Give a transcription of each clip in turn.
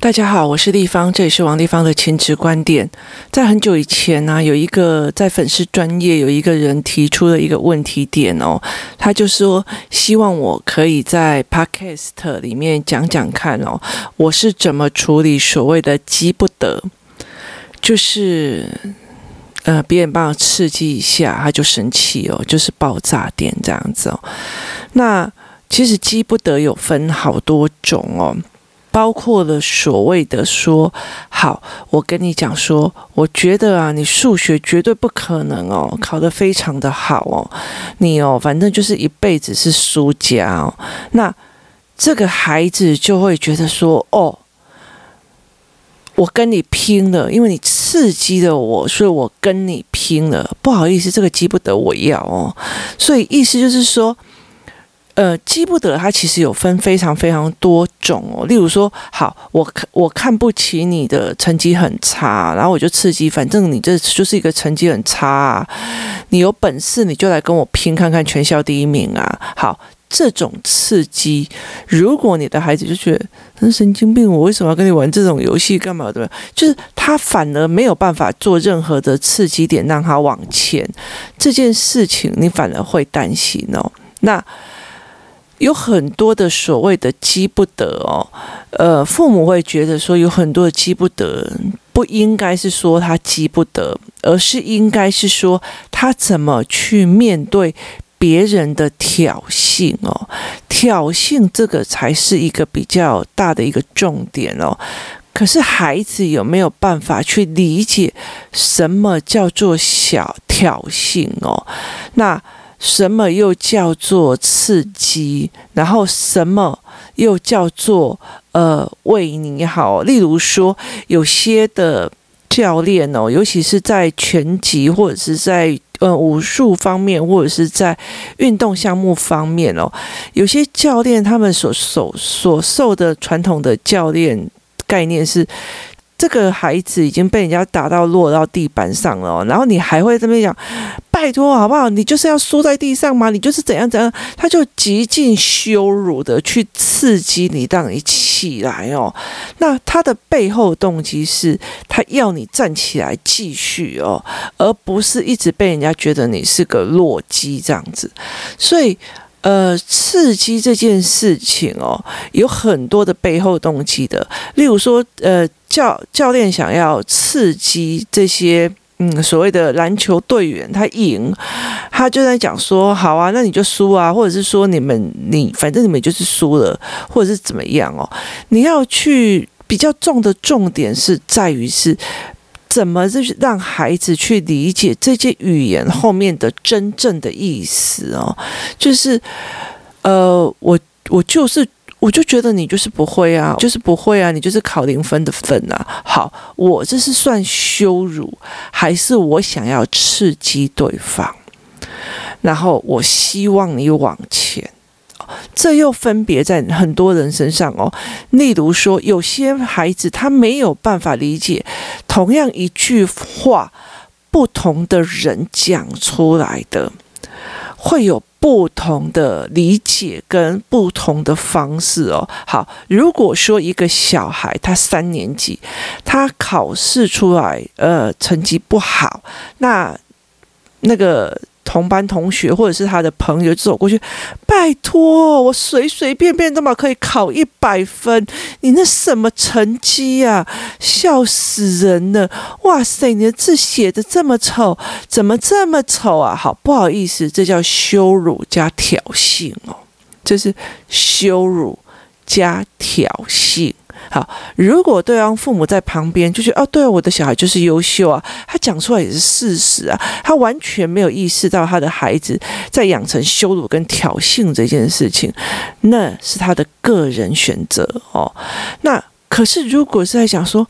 大家好，我是丽芳，这里是王立芳的亲子观点。在很久以前呢、有一个在粉丝专业有一个人提出了一个问题点哦，他就说希望我可以在 Podcast 里面讲讲看哦，我是怎么处理所谓的激不得，就是呃别人帮我刺激一下他就生气哦，就是爆炸点这样子哦。那其实激不得有分好多种哦。包括了所谓的说好，我跟你讲说，我觉得啊，你数学绝对不可能哦，考得非常的好哦，你哦，反正就是一辈子是输家哦。那这个孩子就会觉得说，哦，我跟你拼了，因为你刺激了我，所以我跟你拼了。不好意思，这个激不得我要哦，所以意思就是说。呃，激不得，它其实有分非常非常多种哦。例如说，好，我看我看不起你的成绩很差，然后我就刺激，反正你这就是一个成绩很差啊，你有本事你就来跟我拼看看全校第一名啊。好，这种刺激，如果你的孩子就觉得那神经病，我为什么要跟你玩这种游戏干嘛？对？就是他反而没有办法做任何的刺激点让他往前，这件事情你反而会担心哦。那。有很多的所谓的积不得哦，呃，父母会觉得说有很多的积不得，不应该是说他积不得，而是应该是说他怎么去面对别人的挑衅哦，挑衅这个才是一个比较大的一个重点哦。可是孩子有没有办法去理解什么叫做小挑衅哦？那。什么又叫做刺激？然后什么又叫做呃为你好？例如说，有些的教练哦，尤其是在拳击或者是在呃武术方面，或者是在运动项目方面哦，有些教练他们所受所受的传统的教练概念是。这个孩子已经被人家打到落到地板上了，然后你还会这么讲，拜托好不好？你就是要输在地上吗？你就是怎样怎样？他就极尽羞辱的去刺激你，让你起来哦。那他的背后动机是他要你站起来继续哦，而不是一直被人家觉得你是个弱鸡这样子。所以。呃，刺激这件事情哦，有很多的背后动机的。例如说，呃，教教练想要刺激这些嗯所谓的篮球队员，他赢，他就在讲说，好啊，那你就输啊，或者是说你们你反正你们就是输了，或者是怎么样哦？你要去比较重的重点是在于是。怎么就是让孩子去理解这些语言后面的真正的意思哦？就是，呃，我我就是我就觉得你就是不会啊，就是不会啊，你就是考零分的分啊。好，我这是算羞辱，还是我想要刺激对方？然后我希望你往前。这又分别在很多人身上哦。例如说，有些孩子他没有办法理解同样一句话，不同的人讲出来的会有不同的理解跟不同的方式哦。好，如果说一个小孩他三年级，他考试出来呃成绩不好，那那个。同班同学或者是他的朋友走过去，拜托，我随随便便都嘛可以考一百分，你那什么成绩呀？笑死人了！哇塞，你的字写得这么丑，怎么这么丑啊？好，不好意思，这叫羞辱加挑衅哦，这是羞辱加挑衅。好，如果对方父母在旁边就觉得哦，对，我的小孩就是优秀啊，他讲出来也是事实啊，他完全没有意识到他的孩子在养成羞辱跟挑衅这件事情，那是他的个人选择哦。那可是如果是在讲说，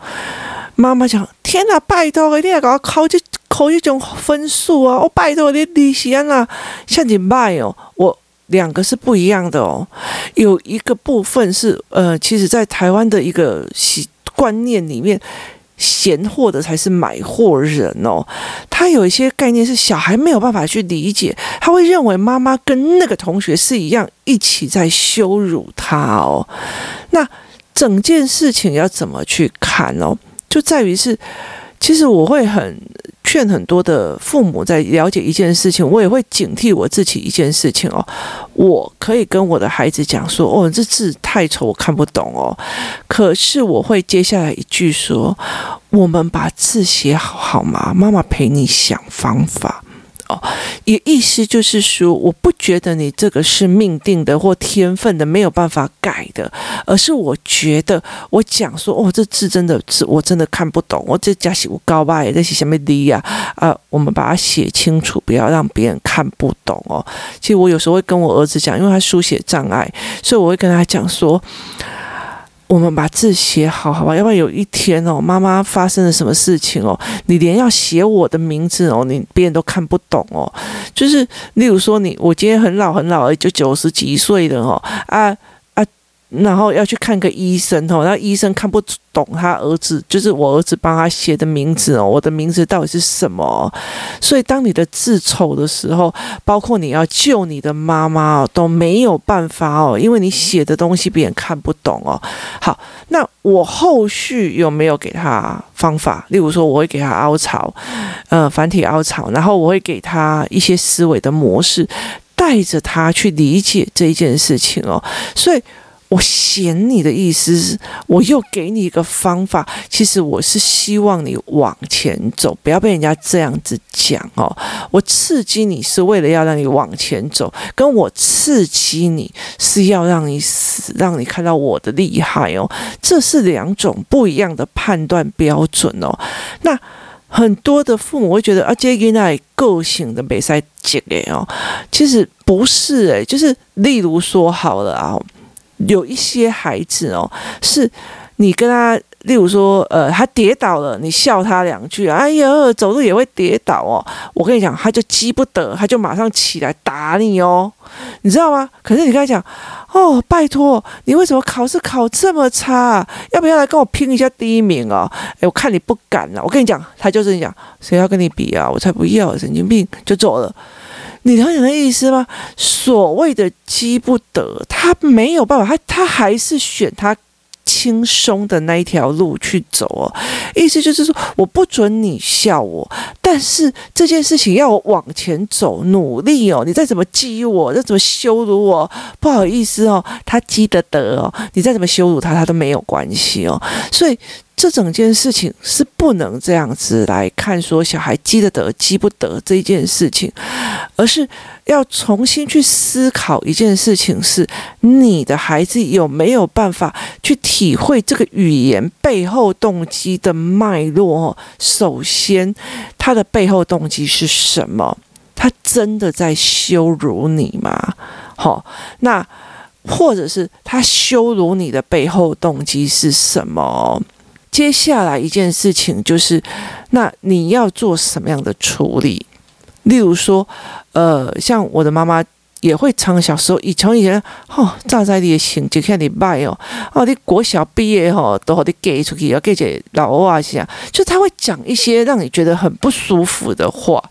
妈妈讲，天哪，拜托，一定要给我考这考这种分数啊，我拜托你利息啊，像你卖哦，我。两个是不一样的哦，有一个部分是呃，其实，在台湾的一个习观念里面，嫌货的才是买货人哦。他有一些概念是小孩没有办法去理解，他会认为妈妈跟那个同学是一样，一起在羞辱他哦。那整件事情要怎么去看哦，就在于是，其实我会很劝很多的父母在了解一件事情，我也会警惕我自己一件事情哦。我可以跟我的孩子讲说：“哦，这字太丑，我看不懂哦。”可是我会接下来一句说：“我们把字写好好吗？妈妈陪你想方法。”哦，也意思就是说，我不觉得你这个是命定的或天分的，没有办法改的，而是我觉得我讲说，哦，这字真的是我真的看不懂，我这加写我高吧，这些什么的呀？啊，我们把它写清楚，不要让别人看不懂哦。其实我有时候会跟我儿子讲，因为他书写障碍，所以我会跟他讲说。我们把字写好，好吧？要不然有一天哦，妈妈发生了什么事情哦，你连要写我的名字哦，你别人都看不懂哦。就是例如说你，我今天很老很老，就九十几岁的哦啊。然后要去看个医生哦，那医生看不懂他儿子，就是我儿子帮他写的名字哦，我的名字到底是什么？所以当你的字丑的时候，包括你要救你的妈妈哦，都没有办法哦，因为你写的东西别人看不懂哦。好，那我后续有没有给他方法？例如说，我会给他凹槽，呃，繁体凹槽，然后我会给他一些思维的模式，带着他去理解这一件事情哦。所以。我嫌你的意思是，我又给你一个方法。其实我是希望你往前走，不要被人家这样子讲哦。我刺激你是为了要让你往前走，跟我刺激你是要让你死，让你看到我的厉害哦。这是两种不一样的判断标准哦。那很多的父母会觉得啊，这个那个性的没在讲诶哦，其实不是诶，就是例如说好了啊。有一些孩子哦，是你跟他，例如说，呃，他跌倒了，你笑他两句，哎呀，走路也会跌倒哦。我跟你讲，他就急不得，他就马上起来打你哦，你知道吗？可是你跟他讲，哦，拜托，你为什么考试考这么差？要不要来跟我拼一下第一名哦？哎，我看你不敢了。我跟你讲，他就是讲，谁要跟你比啊？我才不要，神经病，就走了。你了解那意思吗？所谓的积不得，他没有办法，他他还是选他轻松的那一条路去走哦。意思就是说，我不准你笑我，但是这件事情要往前走，努力哦。你再怎么激我，再怎么羞辱我，不好意思哦，他积得得哦。你再怎么羞辱他，他都没有关系哦。所以。这整件事情是不能这样子来看，说小孩积得得积不得这一件事情，而是要重新去思考一件事情：是你的孩子有没有办法去体会这个语言背后动机的脉络？首先，他的背后动机是什么？他真的在羞辱你吗？好，那或者是他羞辱你的背后动机是什么？接下来一件事情就是，那你要做什么样的处理？例如说，呃，像我的妈妈也会常小时候以前以前，哦，站在你的心就看你拜哦，哦，你国小毕业吼，都好你给出去要给这老外讲，就他会讲一些让你觉得很不舒服的话，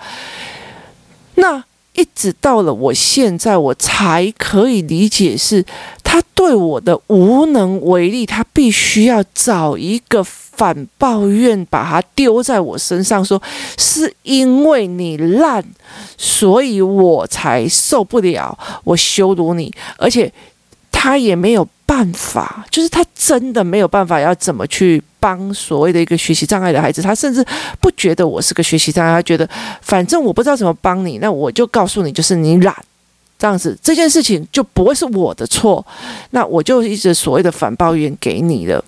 那。一直到了我现在，我才可以理解是他对我的无能为力，他必须要找一个反抱怨，把他丢在我身上，说是因为你烂，所以我才受不了，我羞辱你，而且他也没有。办法就是他真的没有办法要怎么去帮所谓的一个学习障碍的孩子，他甚至不觉得我是个学习障碍，他觉得反正我不知道怎么帮你，那我就告诉你，就是你懒，这样子这件事情就不会是我的错，那我就一直所谓的反抱怨给你了，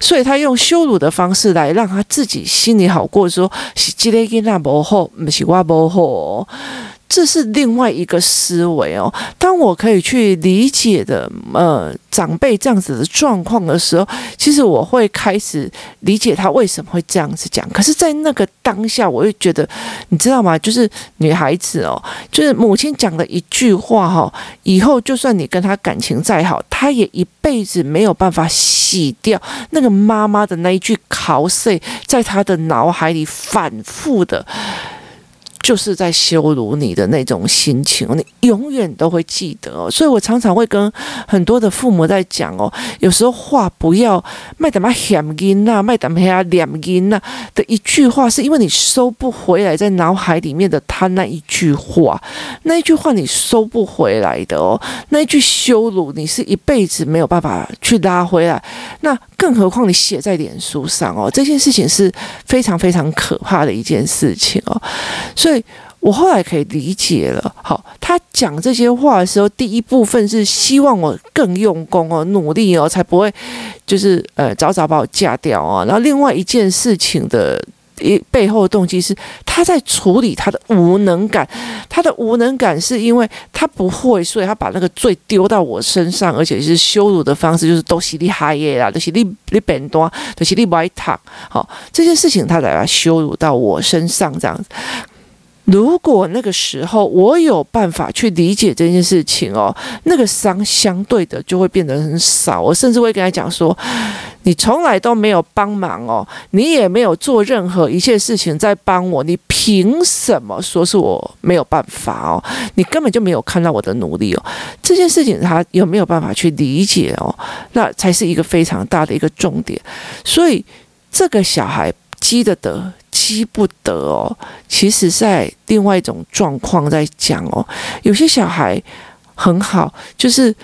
所以他用羞辱的方式来让他自己心里好过，说是这个囡仔不好，不是我不好。这是另外一个思维哦。当我可以去理解的，呃，长辈这样子的状况的时候，其实我会开始理解他为什么会这样子讲。可是，在那个当下，我又觉得，你知道吗？就是女孩子哦，就是母亲讲的一句话哈，以后就算你跟他感情再好，他也一辈子没有办法洗掉那个妈妈的那一句口水，在他的脑海里反复的。就是在羞辱你的那种心情，你永远都会记得哦。所以我常常会跟很多的父母在讲哦，有时候话不要卖点嘛险音呐，卖点嘛两音呐的一句话，是因为你收不回来在脑海里面的他那一句话，那一句话你收不回来的哦，那一句羞辱你是一辈子没有办法去拉回来。那更何况你写在脸书上哦，这件事情是非常非常可怕的一件事情哦，所以。我后来可以理解了，好，他讲这些话的时候，第一部分是希望我更用功哦，努力哦，才不会就是呃早早把我嫁掉哦。然后另外一件事情的一背后的动机是他在处理他的无能感，他的无能感是因为他不会，所以他把那个罪丢到我身上，而且是羞辱的方式，就是都是你害的啦，都是你你笨多，都是你不爱读，好，这件事情他把羞辱到我身上这样子。如果那个时候我有办法去理解这件事情哦，那个伤相对的就会变得很少。我甚至会跟他讲说：“你从来都没有帮忙哦，你也没有做任何一切事情在帮我，你凭什么说是我没有办法哦？你根本就没有看到我的努力哦。这件事情他有没有办法去理解哦？那才是一个非常大的一个重点。所以这个小孩积的德。”记不得哦，其实在另外一种状况在讲哦，有些小孩很好，就是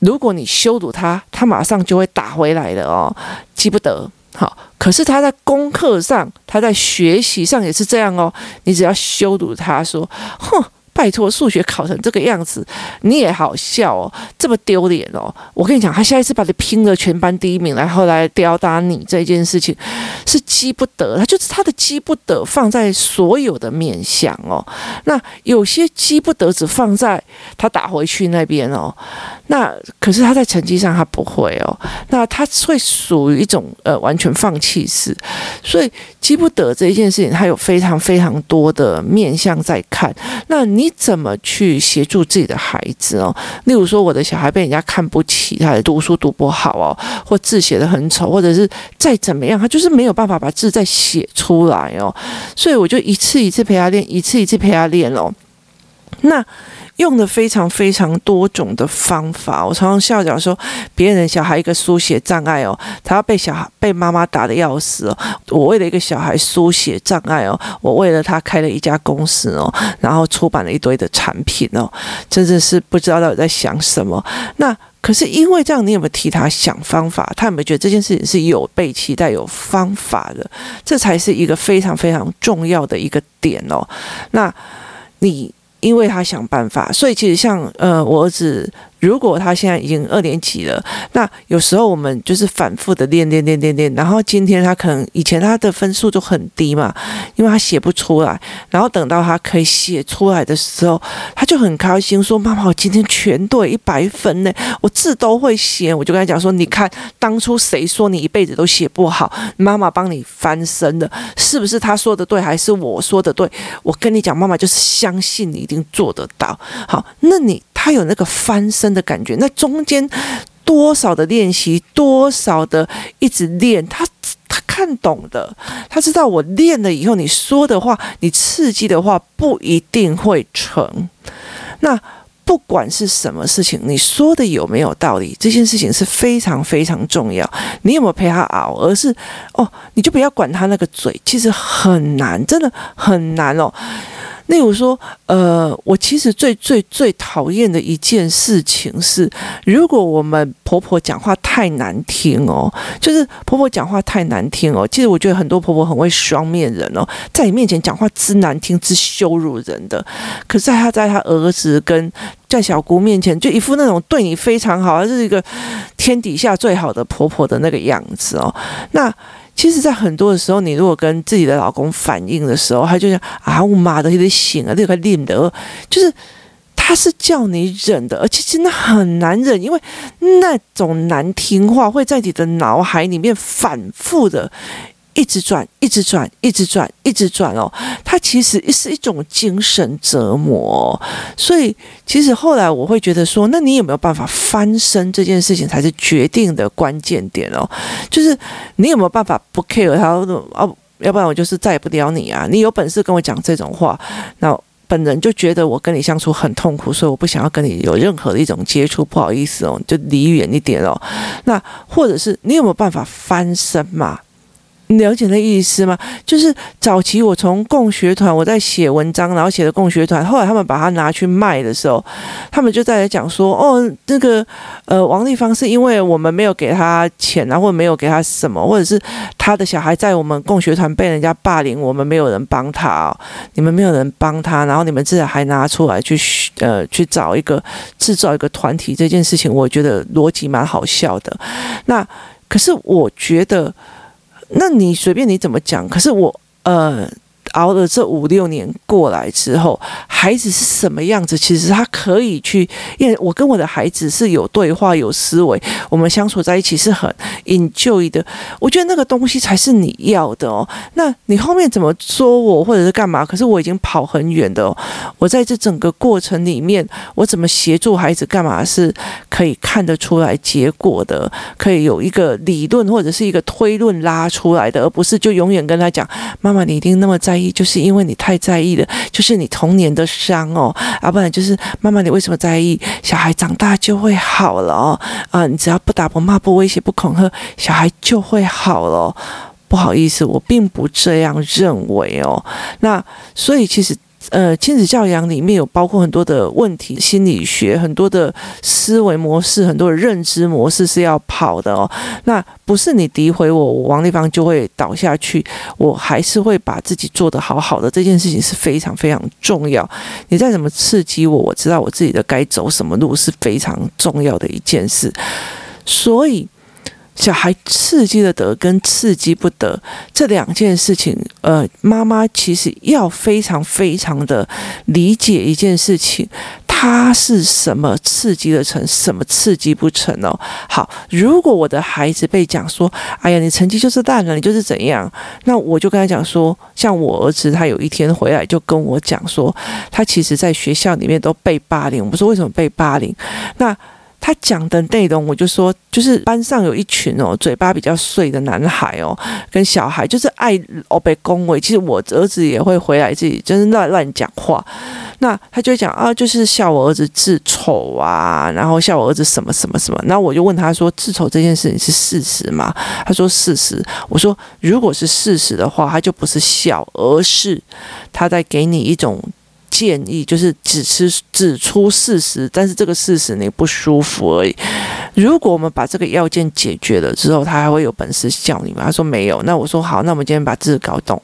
如果你羞辱他，他马上就会打回来的哦，记不得。好，可是他在功课上，他在学习上也是这样哦，你只要羞辱他说，哼。拜托，数学考成这个样子，你也好笑哦，这么丢脸哦！我跟你讲，他下一次把你拼了全班第一名，然后来吊打你这件事情，是积不得，他就是他的积不得放在所有的面向哦。那有些积不得只放在他打回去那边哦。那可是他在成绩上他不会哦。那他会属于一种呃完全放弃式，所以积不得这一件事情，他有非常非常多的面向在看。那你。你怎么去协助自己的孩子哦？例如说，我的小孩被人家看不起，他读书读不好哦，或字写的很丑，或者是再怎么样，他就是没有办法把字再写出来哦。所以我就一次一次陪他练，一次一次陪他练哦。那。用的非常非常多种的方法，我常常笑讲说，别人小孩一个书写障碍哦，他要被小孩被妈妈打得要死哦。我为了一个小孩书写障碍哦，我为了他开了一家公司哦，然后出版了一堆的产品哦，真的是不知道到底在想什么。那可是因为这样，你有没有替他想方法？他有没有觉得这件事情是有被期待、有方法的？这才是一个非常非常重要的一个点哦。那你。因为他想办法，所以其实像呃，我儿子。如果他现在已经二年级了，那有时候我们就是反复的练练练练练，然后今天他可能以前他的分数就很低嘛，因为他写不出来，然后等到他可以写出来的时候，他就很开心说：“妈妈，我今天全对一百分呢，我字都会写。”我就跟他讲说：“你看当初谁说你一辈子都写不好？妈妈帮你翻身了，是不是他说的对，还是我说的对？我跟你讲，妈妈就是相信你一定做得到。好，那你。”他有那个翻身的感觉，那中间多少的练习，多少的一直练，他他看懂的，他知道我练了以后，你说的话，你刺激的话不一定会成。那不管是什么事情，你说的有没有道理，这件事情是非常非常重要。你有没有陪他熬？而是哦，你就不要管他那个嘴，其实很难，真的很难哦。例如说，呃，我其实最最最讨厌的一件事情是，如果我们婆婆讲话太难听哦，就是婆婆讲话太难听哦。其实我觉得很多婆婆很会双面人哦，在你面前讲话之难听之羞辱人的，可是她在她儿子跟在小姑面前，就一副那种对你非常好，而是一个天底下最好的婆婆的那个样子哦。那。其实，在很多的时候，你如果跟自己的老公反映的时候，他就讲啊，我妈的，有点醒啊，这个练的，就是他是叫你忍的，而且真的很难忍，因为那种难听话会在你的脑海里面反复的。一直转，一直转，一直转，一直转哦。它其实是一种精神折磨，所以其实后来我会觉得说，那你有没有办法翻身？这件事情才是决定的关键点哦。就是你有没有办法不 care 他哦？要不然我就是再也不撩你啊！你有本事跟我讲这种话，那本人就觉得我跟你相处很痛苦，所以我不想要跟你有任何的一种接触，不好意思哦，就离远一点哦。那或者是你有没有办法翻身嘛？你了解那意思吗？就是早期我从共学团，我在写文章，然后写的共学团，后来他们把它拿去卖的时候，他们就在讲说，哦，那个呃，王丽芳是因为我们没有给他钱啊，或者没有给他什么，或者是他的小孩在我们共学团被人家霸凌，我们没有人帮他哦，你们没有人帮他，然后你们自己还拿出来去呃去找一个制造一个团体这件事情，我觉得逻辑蛮好笑的。那可是我觉得。那你随便你怎么讲，可是我呃。熬了这五六年过来之后，孩子是什么样子？其实他可以去，因为我跟我的孩子是有对话、有思维，我们相处在一起是很 enjoy 的。我觉得那个东西才是你要的哦。那你后面怎么说我，或者是干嘛？可是我已经跑很远的哦。我在这整个过程里面，我怎么协助孩子干嘛是可以看得出来结果的，可以有一个理论或者是一个推论拉出来的，而不是就永远跟他讲：“妈妈，你一定那么在意。”就是因为你太在意了，就是你童年的伤哦，啊，不然就是妈妈，你为什么在意？小孩长大就会好了哦，啊，你只要不打不骂不威胁不恐吓，小孩就会好了。不好意思，我并不这样认为哦。那所以其实。呃，亲子教养里面有包括很多的问题，心理学很多的思维模式，很多的认知模式是要跑的哦。那不是你诋毁我，我王立芳就会倒下去，我还是会把自己做得好好的。这件事情是非常非常重要。你再怎么刺激我，我知道我自己的该走什么路是非常重要的一件事。所以。小孩刺激的得跟刺激不得这两件事情，呃，妈妈其实要非常非常的理解一件事情，他是什么刺激的成，什么刺激不成哦。好，如果我的孩子被讲说，哎呀，你成绩就是烂了，你就是怎样，那我就跟他讲说，像我儿子，他有一天回来就跟我讲说，他其实在学校里面都被霸凌。我不说为什么被霸凌，那。他讲的内容，我就说，就是班上有一群哦，嘴巴比较碎的男孩哦，跟小孩，就是爱哦被恭维。其实我儿子也会回来自己，就是乱乱讲话。那他就讲啊，就是笑我儿子字丑啊，然后笑我儿子什么什么什么。那我就问他说，字丑这件事情是事实吗？他说事实。我说如果是事实的话，他就不是笑，而是他在给你一种。建议就是只是指出事实，但是这个事实你不舒服而已。如果我们把这个要件解决了之后，他还会有本事叫你吗？他说没有。那我说好，那我们今天把字搞懂。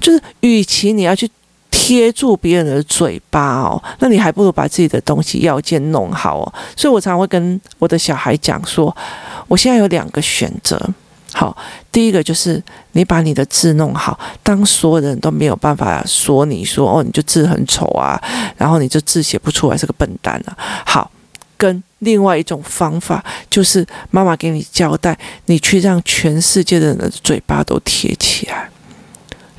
就是与其你要去贴住别人的嘴巴哦，那你还不如把自己的东西要件弄好哦。所以我常常会跟我的小孩讲说，我现在有两个选择。好，第一个就是你把你的字弄好，当所有人都没有办法说你说哦，你就字很丑啊，然后你就字写不出来是个笨蛋啊。好，跟另外一种方法就是妈妈给你交代，你去让全世界的人的嘴巴都贴起来。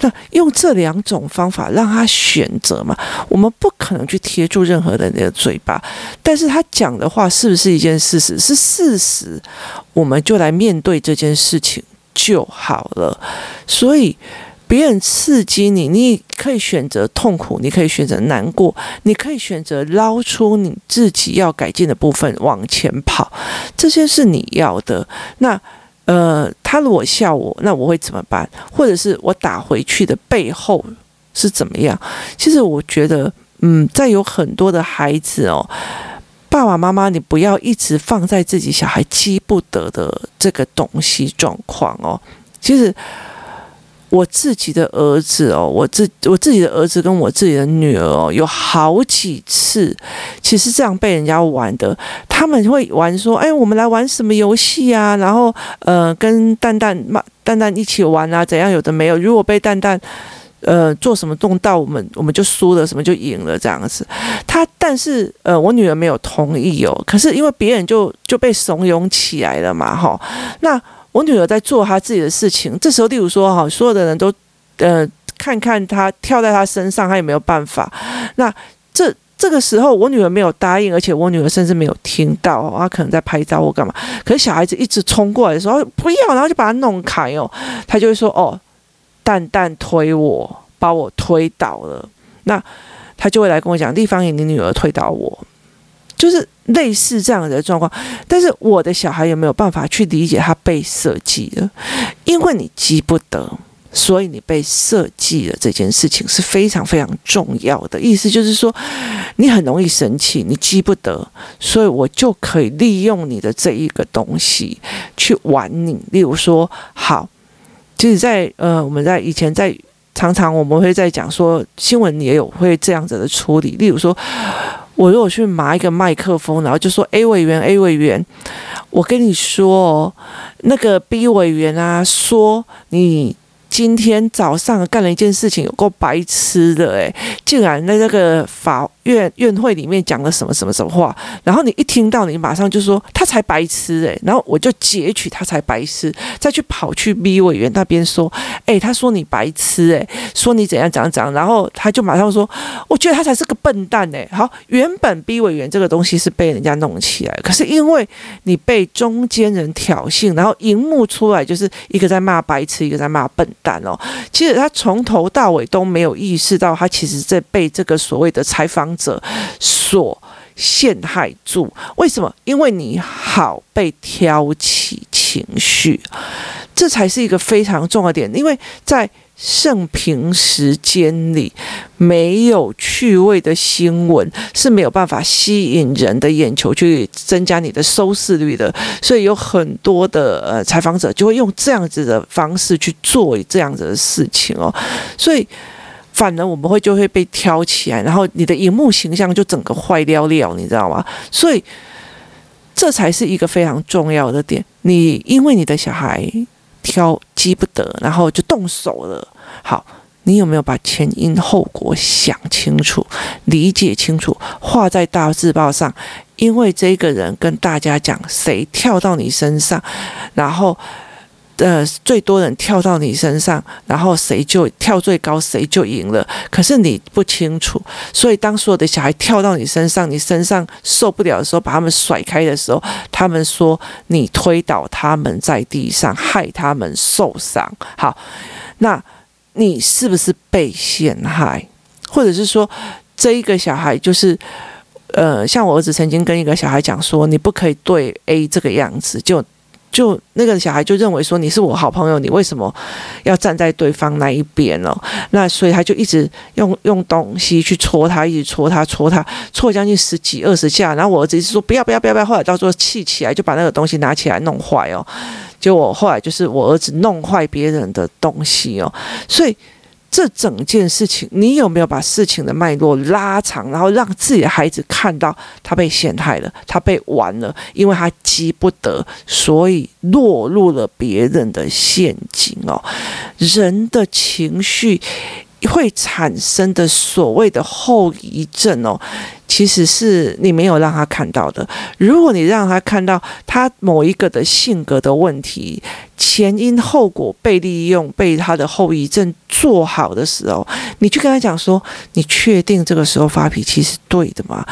那用这两种方法让他选择嘛？我们不可能去贴住任何人的嘴巴，但是他讲的话是不是一件事实？是事实，我们就来面对这件事情就好了。所以别人刺激你，你可以选择痛苦，你可以选择难过，你可以选择捞出你自己要改进的部分往前跑，这些是你要的。那。呃，他如果笑我，那我会怎么办？或者是我打回去的背后是怎么样？其实我觉得，嗯，在有很多的孩子哦，爸爸妈妈，你不要一直放在自己小孩记不得的这个东西状况哦。其实。我自己的儿子哦，我自我自己的儿子跟我自己的女儿哦，有好几次，其实这样被人家玩的，他们会玩说，哎，我们来玩什么游戏啊？然后呃，跟蛋蛋妈蛋蛋一起玩啊，怎样？有的没有。如果被蛋蛋呃做什么动到我们我们就输了，什么就赢了这样子。他但是呃，我女儿没有同意哦，可是因为别人就就被怂恿起来了嘛，哈，那。我女儿在做她自己的事情，这时候，例如说哈，所有的人都，呃，看看她跳在她身上，她也没有办法。那这这个时候，我女儿没有答应，而且我女儿甚至没有听到，她可能在拍照或干嘛。可是小孩子一直冲过来的时候，不要，然后就把她弄开哦，她就会说哦。蛋蛋推我，把我推倒了。那他就会来跟我讲，丽芳，你女儿推倒我，就是类似这样的状况。但是我的小孩有没有办法去理解他被设计了？因为你急不得。所以你被设计了这件事情是非常非常重要的，意思就是说，你很容易生气，你急不得，所以我就可以利用你的这一个东西去玩你。例如说，好，其实，在呃，我们在以前在常常我们会在讲说新闻也有会这样子的处理。例如说，我如果去拿一个麦克风，然后就说 A 委员，A 委员，我跟你说哦，那个 B 委员啊，说你。今天早上干了一件事情，有够白痴的诶，竟然在那个法院院会里面讲了什么什么什么话，然后你一听到，你马上就说他才白痴诶，然后我就截取他才白痴，再去跑去 B 委员那边说，诶，他说你白痴诶，说你怎样怎样怎样，然后他就马上说，我觉得他才是个笨蛋诶。好，原本 B 委员这个东西是被人家弄起来，可是因为你被中间人挑衅，然后荧幕出来就是一个在骂白痴，一个在骂笨蛋。哦，其实他从头到尾都没有意识到，他其实在被这个所谓的采访者所陷害住。为什么？因为你好被挑起情绪，这才是一个非常重要的点。因为在盛平时间里，没有趣味的新闻是没有办法吸引人的眼球，去增加你的收视率的。所以有很多的呃采访者就会用这样子的方式去做这样子的事情哦。所以反而我们会就会被挑起来，然后你的荧幕形象就整个坏掉了，你知道吗？所以这才是一个非常重要的点。你因为你的小孩。挑急不得，然后就动手了。好，你有没有把前因后果想清楚、理解清楚，画在大字报上？因为这个人跟大家讲，谁跳到你身上，然后。呃，最多人跳到你身上，然后谁就跳最高，谁就赢了。可是你不清楚，所以当所有的小孩跳到你身上，你身上受不了的时候，把他们甩开的时候，他们说你推倒他们在地上，害他们受伤。好，那你是不是被陷害？或者是说，这一个小孩就是，呃，像我儿子曾经跟一个小孩讲说，你不可以对 A 这个样子，就。就那个小孩就认为说，你是我好朋友，你为什么要站在对方那一边哦？那所以他就一直用用东西去戳他，一直戳他，戳他，戳将近十几二十下。然后我儿子一直说不要不要不要不要，后来到时候气起来就把那个东西拿起来弄坏哦。结果后来就是我儿子弄坏别人的东西哦，所以。这整件事情，你有没有把事情的脉络拉长，然后让自己的孩子看到他被陷害了，他被玩了，因为他急不得，所以落入了别人的陷阱哦。人的情绪会产生的所谓的后遗症哦。其实是你没有让他看到的。如果你让他看到他某一个的性格的问题，前因后果被利用，被他的后遗症做好的时候，你去跟他讲说：“你确定这个时候发脾气是对的吗？”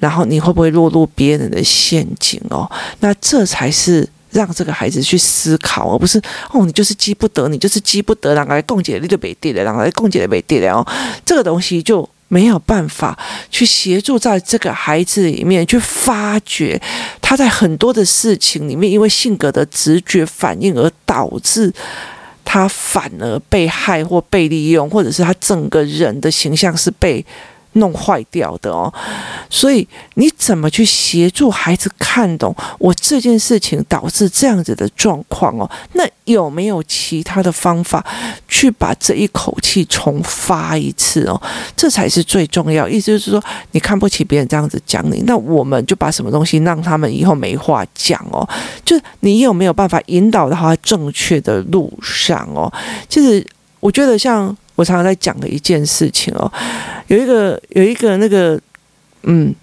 然后你会不会落入别人的陷阱哦？那这才是让这个孩子去思考，而不是哦，你就是急不得，你就是急不得，然后来共解你就没地了，然后来共解的没地了哦。这个东西就。没有办法去协助在这个孩子里面去发掘他在很多的事情里面，因为性格的直觉反应而导致他反而被害或被利用，或者是他整个人的形象是被。弄坏掉的哦，所以你怎么去协助孩子看懂我这件事情导致这样子的状况哦？那有没有其他的方法去把这一口气重发一次哦？这才是最重要。意思就是说，你看不起别人这样子讲你，那我们就把什么东西让他们以后没话讲哦？就是你有没有办法引导到他正确的路上哦？就是我觉得像。我常常在讲的一件事情哦，有一个有一个那个，嗯，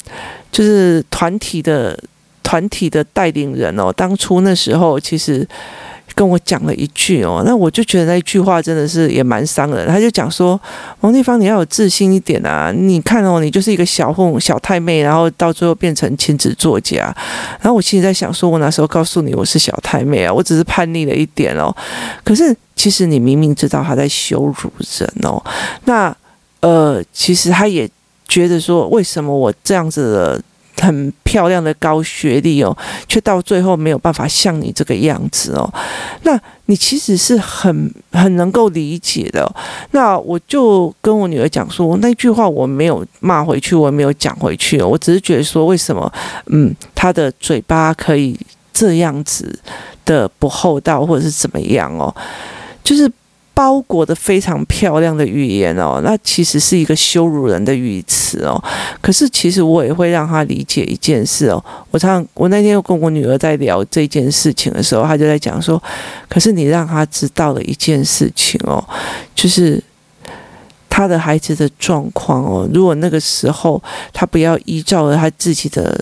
就是团体的团体的带领人哦。当初那时候其实跟我讲了一句哦，那我就觉得那一句话真的是也蛮伤人。他就讲说：“王丽芳，你要有自信一点啊！你看哦，你就是一个小混小太妹，然后到最后变成亲子作家。”然后我心里在想说，我那时候告诉你我是小太妹啊，我只是叛逆了一点哦。可是其实你明明知道他在羞辱人哦。那呃，其实他也觉得说，为什么我这样子的。很漂亮的高学历哦，却到最后没有办法像你这个样子哦。那你其实是很很能够理解的。那我就跟我女儿讲说，那句话我没有骂回去，我也没有讲回去哦。我只是觉得说，为什么嗯，她的嘴巴可以这样子的不厚道，或者是怎么样哦？就是。包裹的非常漂亮的语言哦，那其实是一个羞辱人的语词哦。可是其实我也会让他理解一件事哦。我常我那天又跟我女儿在聊这件事情的时候，她就在讲说，可是你让他知道了一件事情哦，就是他的孩子的状况哦。如果那个时候他不要依照着他自己的。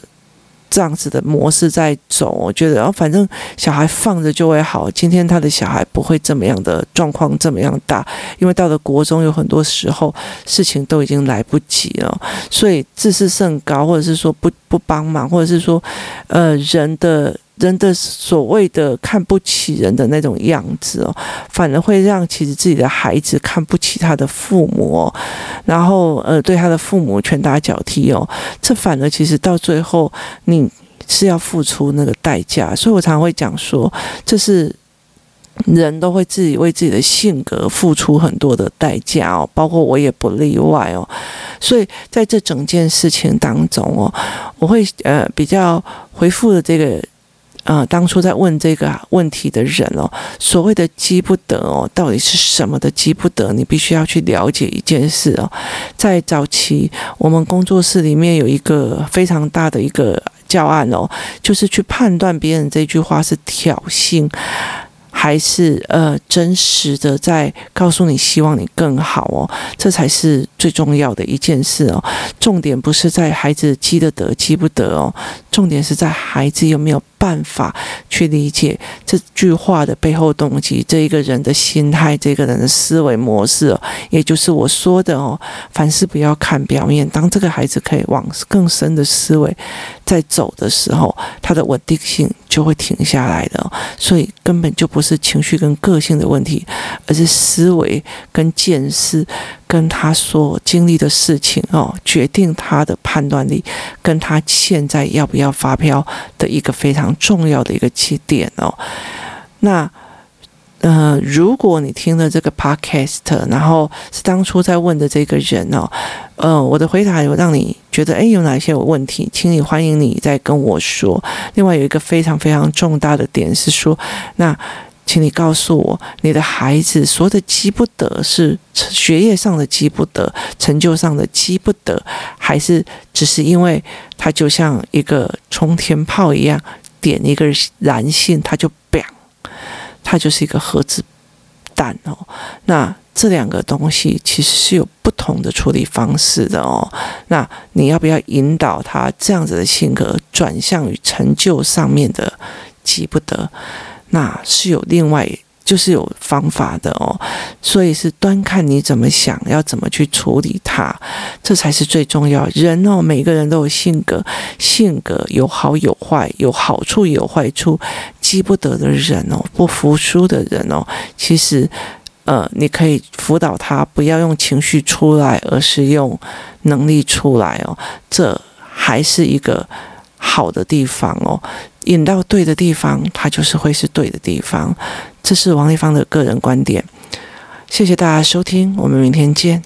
这样子的模式在走，我觉得，然后反正小孩放着就会好。今天他的小孩不会这么样的状况这么样大，因为到了国中，有很多时候事情都已经来不及了。所以自视甚高，或者是说不不帮忙，或者是说，呃，人的。人的所谓的看不起人的那种样子哦，反而会让其实自己的孩子看不起他的父母哦，然后呃对他的父母拳打脚踢哦，这反而其实到最后你是要付出那个代价，所以我常常会讲说，这是人都会自己为自己的性格付出很多的代价哦，包括我也不例外哦，所以在这整件事情当中哦，我会呃比较回复的这个。啊、当初在问这个问题的人哦，所谓的积不得哦，到底是什么的积不得？你必须要去了解一件事哦。在早期，我们工作室里面有一个非常大的一个教案哦，就是去判断别人这句话是挑衅。还是呃真实的在告诉你，希望你更好哦，这才是最重要的一件事哦。重点不是在孩子积得得积不得哦，重点是在孩子有没有办法去理解这句话的背后动机，这一个人的心态，这个人的思维模式哦，也就是我说的哦，凡事不要看表面。当这个孩子可以往更深的思维在走的时候，他的稳定性就会停下来的。所以根本就不。是情绪跟个性的问题，而是思维跟见识，跟他所经历的事情哦，决定他的判断力，跟他现在要不要发飙的一个非常重要的一个起点哦。那呃，如果你听了这个 podcast，然后是当初在问的这个人哦，呃，我的回答有让你觉得诶，有哪些有问题，请你欢迎你再跟我说。另外有一个非常非常重大的点是说，那。请你告诉我，你的孩子所有的积不得是学业上的积不得，成就上的积不得，还是只是因为他就像一个冲天炮一样，点一个燃性，他就表他就是一个核子弹哦。那这两个东西其实是有不同的处理方式的哦。那你要不要引导他这样子的性格转向于成就上面的积不得？那是有另外，就是有方法的哦，所以是端看你怎么想，要怎么去处理它，这才是最重要。人哦，每个人都有性格，性格有好有坏，有好处有坏处。积不得的人哦，不服输的人哦，其实，呃，你可以辅导他，不要用情绪出来，而是用能力出来哦，这还是一个好的地方哦。引到对的地方，它就是会是对的地方。这是王立芳的个人观点。谢谢大家收听，我们明天见。